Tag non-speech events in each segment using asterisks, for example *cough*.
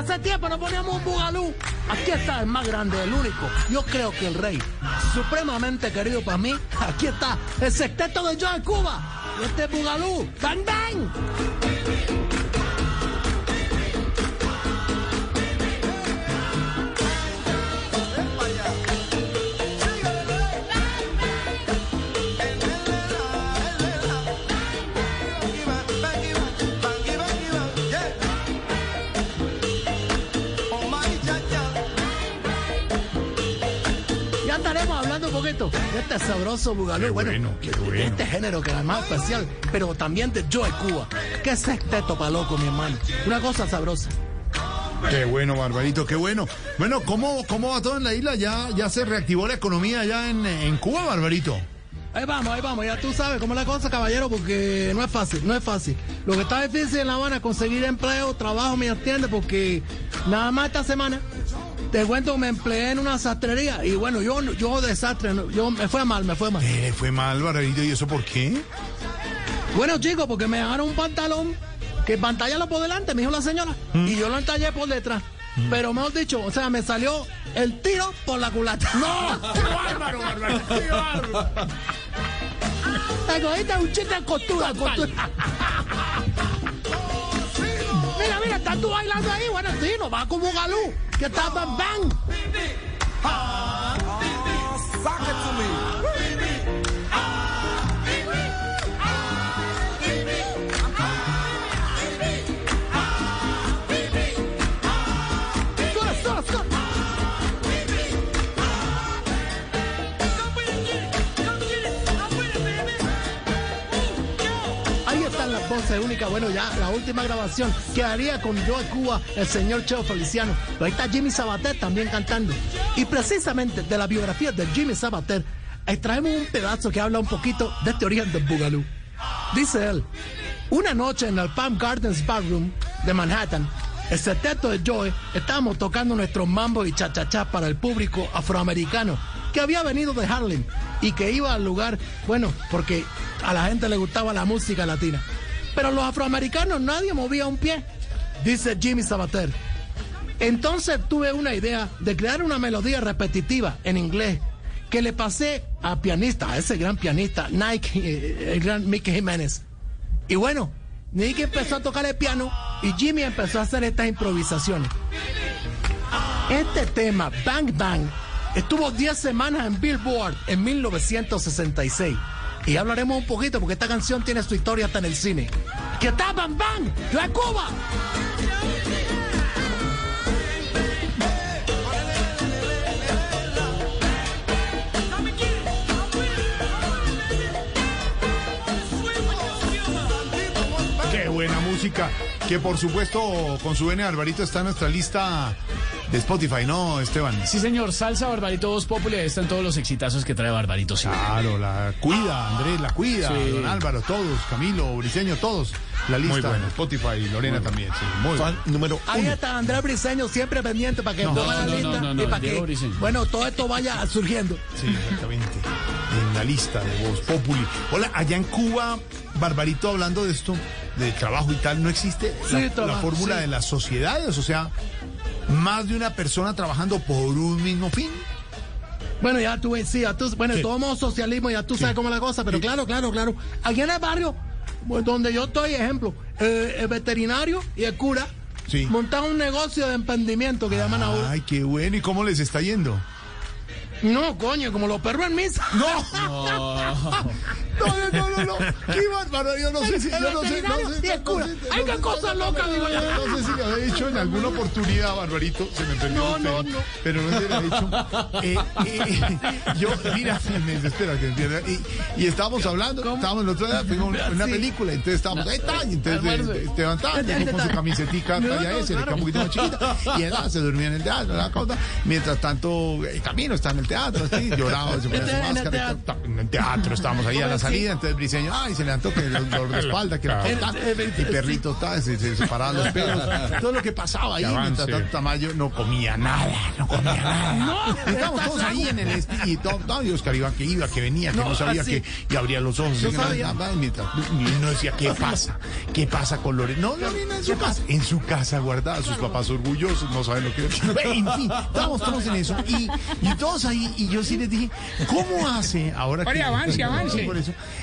Hace tiempo no poníamos un bugalú. Aquí está el más grande, el único. Yo creo que el rey, supremamente querido para mí. Aquí está el sexteto de Joe Cuba. Este es bugalú. ¡Bang, bang! Poquito de este sabroso bugalú. Qué bueno, bueno, qué de bueno. este género que es más especial, pero también de Joe Cuba. Que sexteto pa' loco, mi hermano. Una cosa sabrosa. Qué bueno, Barbarito, qué bueno. Bueno, ¿cómo, cómo va todo en la isla? ¿Ya, ya se reactivó la economía allá en, en Cuba, Barbarito? Ahí vamos, ahí vamos, ya tú sabes cómo es la cosa, caballero, porque no es fácil, no es fácil. Lo que está difícil en La Habana es conseguir empleo, trabajo, me entiendes, porque nada más esta semana te cuento me empleé en una sastrería y bueno, yo, yo desastre, yo me fue mal, me fue mal. Eh, fue mal, Barbarito, ¿y eso por qué? Bueno, chicos, porque me dejaron un pantalón que pantalla por delante, me dijo la señora, y yo lo entallé por detrás. Pero mejor dicho, o sea, me salió el tiro por la culata. *laughs* ¡No! ¡Qué bárbaro, Barbarito! ¡Qué bárbaro! Te cogiste un chiste de costura, costura. *laughs* Mira, mira, estás tú bailando ahí. Bueno, sí, nos va como galú. Que está bang bang. Únicas. Bueno, ya la última grabación que haría con Joe Cuba, el señor Cheo Feliciano. Pero ahí está Jimmy Sabater también cantando. Y precisamente de la biografía de Jimmy Sabater, extraemos un pedazo que habla un poquito de este origen del Boogaloo. Dice él, una noche en el Palm Gardens Ballroom de Manhattan, el sexteto de Joe estábamos tocando nuestros mambos y chachachás para el público afroamericano que había venido de Harlem y que iba al lugar, bueno, porque a la gente le gustaba la música latina. Pero los afroamericanos nadie movía un pie, dice Jimmy Sabater. Entonces tuve una idea de crear una melodía repetitiva en inglés que le pasé a pianista, a ese gran pianista, Nike, eh, el gran Mickey Jiménez. Y bueno, Nicky empezó a tocar el piano y Jimmy empezó a hacer estas improvisaciones. Este tema, Bang Bang, estuvo 10 semanas en Billboard en 1966. Y hablaremos un poquito porque esta canción tiene su historia hasta en el cine. ¿Qué está Bang Bang? ¡La Cuba! Qué buena música. Que por supuesto, con su N Alvarito está en nuestra lista de Spotify, ¿no, Esteban? Sí, señor, salsa Barbarito Voz Populi, ahí están todos los exitazos que trae Barbarito. Sí. Claro, la cuida, Andrés, la cuida, Sí. don Álvaro, todos, Camilo, Briseño, todos. La lista bueno. en Spotify, Lorena también, sí. Muy Fan bueno. número Ahí está Andrés Briseño siempre pendiente para que No, la no, no, lista no, no, y para que, Briseño. bueno, todo esto vaya surgiendo. Sí, exactamente. En la lista de Voz Populi. Hola, allá en Cuba, Barbarito, hablando de esto, de trabajo y tal, ¿no existe la, Sí, la trabajo, fórmula sí. de las sociedades? O sea, más de una persona trabajando por un mismo fin. Bueno, ya tú, sí, ya tú, bueno, Sí. todo modo socialismo, ya tú sabes cómo es la cosa, pero claro, claro, claro. Aquí en el barrio, pues, donde yo estoy, ejemplo, eh, el veterinario y el cura Sí. montan un negocio de emprendimiento que llaman ahora. Ay, qué bueno. ¿Y cómo les está yendo? No, coño, como los perros en misa. ¡No! *laughs* No, no, no, no, no. ¿Qué más, Barbarito? No sé si, yo no sé, no sé, Ay, qué cosa loca, digo yo. No sé si lo he dicho en alguna oportunidad, Barbarito. Se me perdió. No, no, no. Pero no se lo he dicho. Eh, eh, yo, mira, me desespera que entienda. Y, estábamos hablando, estábamos el otro día, fuimos una película, entonces estábamos, ahí está, y entonces eh, Esteban está, *laughs* con su camisetica talla S, le queda un poquito más chiquita, y él ah, se durmió en el teatro, la cosa. Mientras tanto, el camino está en el teatro, así, lloraba, se ponía su máscara, en el teatro, estábamos ahí a la Sí. salida, entonces Briseño, ay, se levantó que el dolor de *laughs* espalda, que la y perrito está, se, se separaban los pelos, *laughs* todo lo que pasaba ahí, mientras tanto Tamayo no comía nada, no comía nada. Estábamos todos ahí en el y todo, todo, y Oscar Iván que iba, que venía, que no, No, sabía así. que, y abría los ojos, No sabía. nada, mientras, y no decía, ¿qué pasa? ¿Qué pasa con Lorena? No, Lorena en su casa, en su casa guardada, sus papás orgullosos, no saben lo que *laughs* En fin, estábamos todos en eso, y, y todos ahí, y yo sí les dije, ¿cómo hace ahora que... Oye, avance, avance.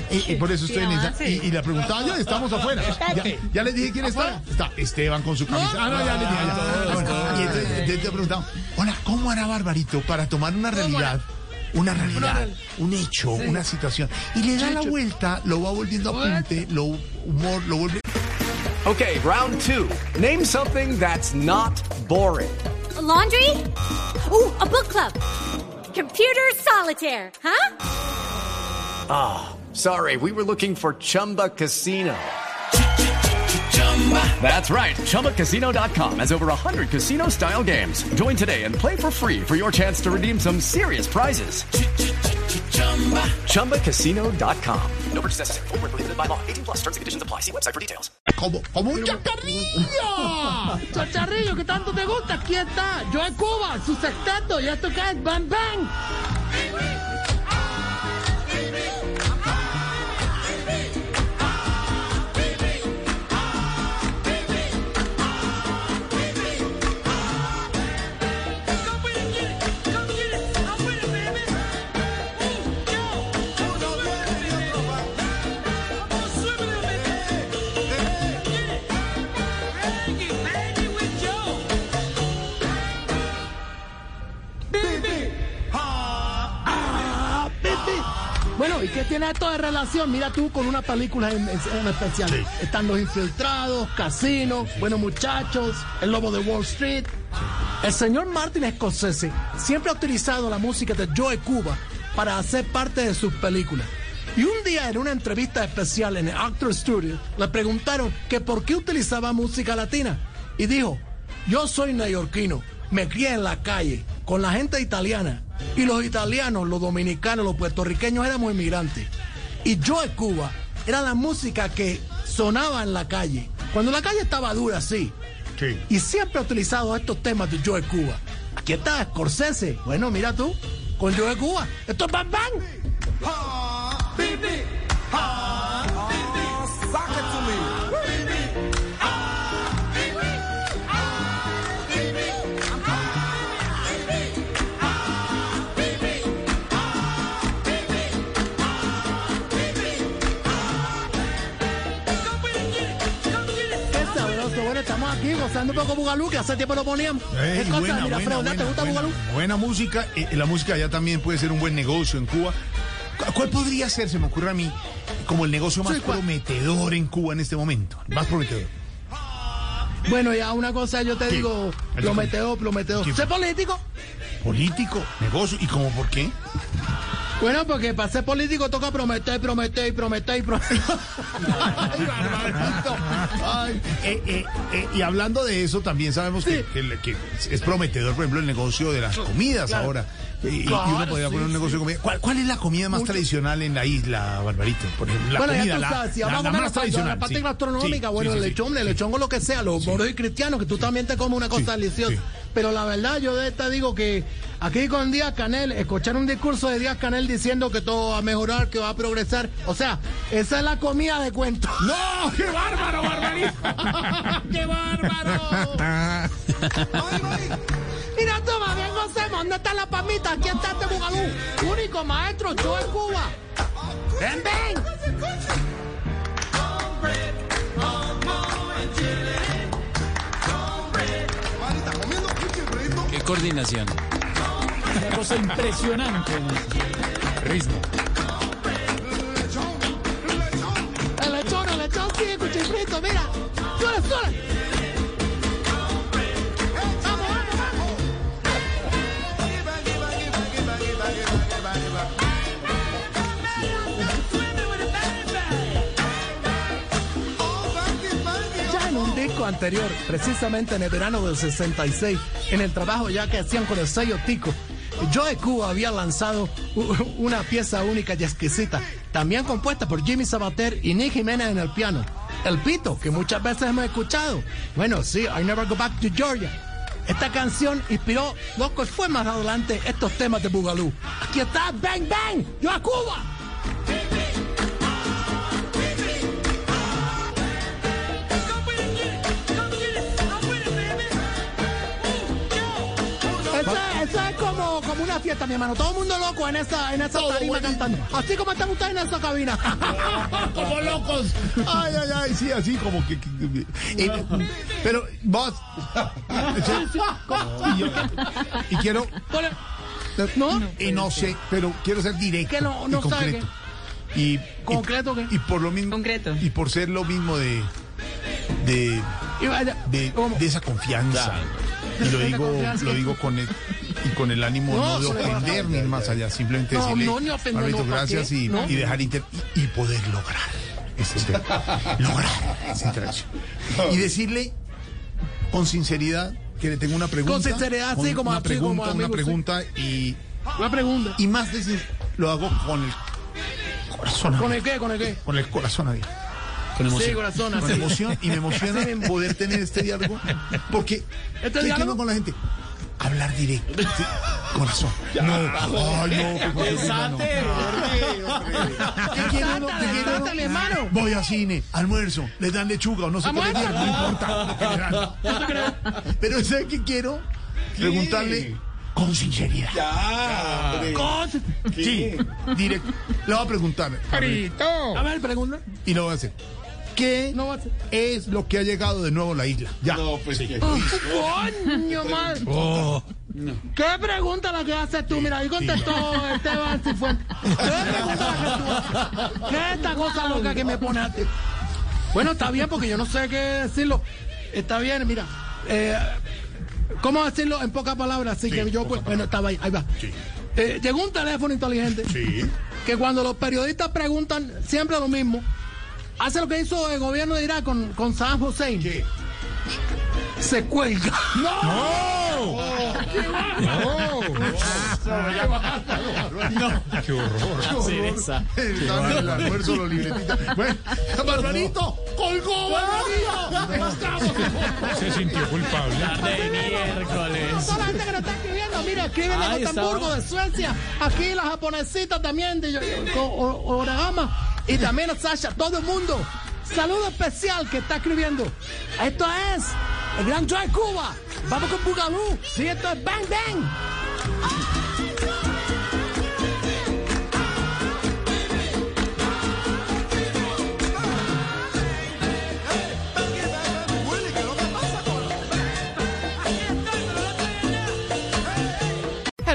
Eso, eh, eh, por eso estoy en esa, y, y la preguntaba yo, estamos afuera. Ya, ya les dije quién está. Está Esteban con su camisa. Ah, no, ya les dije. ya. Y entonces, entonces te preguntaba, hola, ¿cómo hará Barbarito para tomar una realidad? Una realidad, un hecho, una situación. Y le da la vuelta, lo va volviendo apunte, lo humor, lo vuelve. Okay, round two. Name something that's not boring. A laundry? Ooh, a book club. Computer solitaire, huh? Sorry, we were looking for Chumba Casino. That's right. ChumbaCasino.com has over 100 casino style games. Join today and play for free for your chance to redeem some serious prizes. ChumbaCasino.com. No purchase necessary. Void where prohibited by law. 18 plus terms and conditions apply. See website for details. Como, como un chacarrillo. *laughs* Chacharrillo, que tanto te gusta, aquí está. Yo en Cuba, su sexteto, y esto que es Bang Bang. Tiene esto de relación? Mira tú con una película en, especial. Están los infiltrados, Casino, Buenos Muchachos, El Lobo de Wall Street. El señor Martin Scorsese siempre ha utilizado la música de Joe Cuba para hacer parte de sus películas. Y un día en una entrevista especial en el Actor Studio le preguntaron que por qué utilizaba música latina. Y dijo, yo soy neoyorquino, me crié en la calle con la gente italiana. Y los italianos, los dominicanos, los puertorriqueños éramos inmigrantes. Y Joe Cuba era la música que sonaba en la calle. Cuando la calle estaba dura, sí. Sí. Y siempre ha utilizado estos temas de Joe Cuba. Aquí está Scorsese. Bueno, mira tú, con Joe Cuba. Esto es Bang Bang. Estamos aquí gozando un poco Bugalú, que hace tiempo lo poníamos. Ey, ¿Qué cosa? buena, Mira, buena, Fredo, ¿te buena, gusta buena, Bugalú? buena música. Eh, la música allá también puede ser un buen negocio en Cuba. ¿Cu- ¿Cuál podría ser, se me ocurre a mí, como el negocio más prometedor en Cuba en este momento? Más prometedor. Bueno, ya una cosa yo te ¿Qué? digo, ¿El Prometeo, Prometeo. ¿Qué? ¿Sé político? Político, negocio. ¿Y cómo por qué? Bueno, porque para ser político toca prometer, prometer y prometer y prometer. *laughs* Ay, eh, eh, eh, y hablando de eso, también sabemos que, que- que es prometedor, por ejemplo, el negocio de las comidas ahora. Y, y Claro, uno podría sí, poner un negocio de comida. ¿Cuál, cuál es la comida más Mucho. tradicional en la isla, Barbarito? Por ejemplo, la bueno, comida, ya tú la, sabes, si la- vamos la a comer más la, tradicional. la parte sí. gastronómica, Sí, bueno, sí, el sí, lechón, sí. el lechón o lo que sea, los moros y cristianos, que tú también te comes una cosa Sí, deliciosa. Pero la verdad, yo de te digo que aquí con Díaz Canel, escuchar un discurso de Díaz Canel diciendo que todo va a mejorar, que va a progresar. O sea, esa es la comida de cuento. *laughs* ¡No! ¡Qué bárbaro, Barbarito! *laughs* ¡Qué bárbaro! *laughs* Mira tú, más bien gocemos. ¿Dónde está la pamita? Aquí está este bugalú. Único maestro, yo en Cuba. ¡Ven, ven! coordinación. Una cosa impresionante. Ritmo. A la chona, a la chona, sí, escucha el mira. ¡Sola, sola! Anterior, precisamente en el verano del 66, en el trabajo ya que hacían con el sello Tico, Joe Cuba había lanzado una pieza única y exquisita, también compuesta por Jimmy Sabater y Nick Jiménez en el piano. El pito, que muchas veces hemos escuchado. Bueno, sí, I Never Go Back to Georgia. Esta canción inspiró, loco, fue más adelante estos temas de Bugalú. Aquí está, Bang Bang, Joe Cuba. Eso es como, como una fiesta, mi hermano. Todo el mundo loco en esa, en esa tarima cantando. Así como están ustedes en esa cabina. *laughs* como locos. Ay, ay, ay, sí, así como que. eh, pero vos. y, yo- y quiero. ¿No? Y no sé, pero quiero ser directo. Que no- no y sabe concreto. Y, ¿Concreto y, qué? y por lo mismo. Concreto. Y por ser lo mismo de. De, de, esa confianza. Y lo digo, lo digo con el, y con el ánimo No, no, de ofender ni más allá, simplemente No, decirle, no, ni ofender, Alvarito, no, ¿para gracias y, No. y dejar inter y, y poder lograr ese tema. *laughs* lograr esa interacción. Y decirle con sinceridad que le tengo una pregunta. Con sinceridad, sí, como una pregunta, como una pregunta y, Una pregunta. y más decir, lo hago con el corazón ¿Con el qué? ¿Con el qué? Con el corazón abierto. Sí, corazón, Con así. emoción y me emociona *laughs* poder tener este diálogo porque ¿Este ¿qué diálogo? con la gente hablar directo. *laughs* Sí, corazón. No ay no qué cosa, no. ¿Qué quiere uno? ¿Qué quiere uno? Desate, mi hermano. voy al cine almuerzo le dan lechuga o no sé qué no importa. *laughs* Pero ¿sabe qué quiero? preguntarle con sinceridad. Con- sí. Directo. Le voy a preguntar a ver, A ver, pregunta. y lo voy a hacer ¿Qué No va a ser. es lo que ha llegado de nuevo a la isla? Ya. Coño, madre. Oh. ¿Qué pregunta la que haces tú? Mira, ahí contestó Esteban Cifuentes. ¿Qué pregunta la que tú haces? ¿Qué es esta cosa loca que me pone a ti? Bueno, está bien, porque yo no sé qué decirlo. Está bien, mira. eh, ¿Cómo decirlo en pocas palabras? Así que yo, pues, bueno, estaba ahí, ahí va. Eh, llegó un teléfono inteligente Sí. que cuando los periodistas preguntan siempre lo mismo, hace lo que hizo el gobierno de Irak con, con Saddam Hussein. ¿Qué? Se cuelga. *laughs* Cereza. Estaba en el almuerzo, los libretitas. Bueno, Barbarito, colgó, Barbarito. Se sintió culpable. De miércoles. Toda la gente que nos está escribiendo, mira, escriben de Gotemburgo, de Suecia, aquí las japonesitas también, de Oragama, y también a Sasha, todo el mundo. Saludo especial que está escribiendo. Esto es el Gran Joy Cuba. Vamos con Bugalú. Sí, esto es Bang Bang.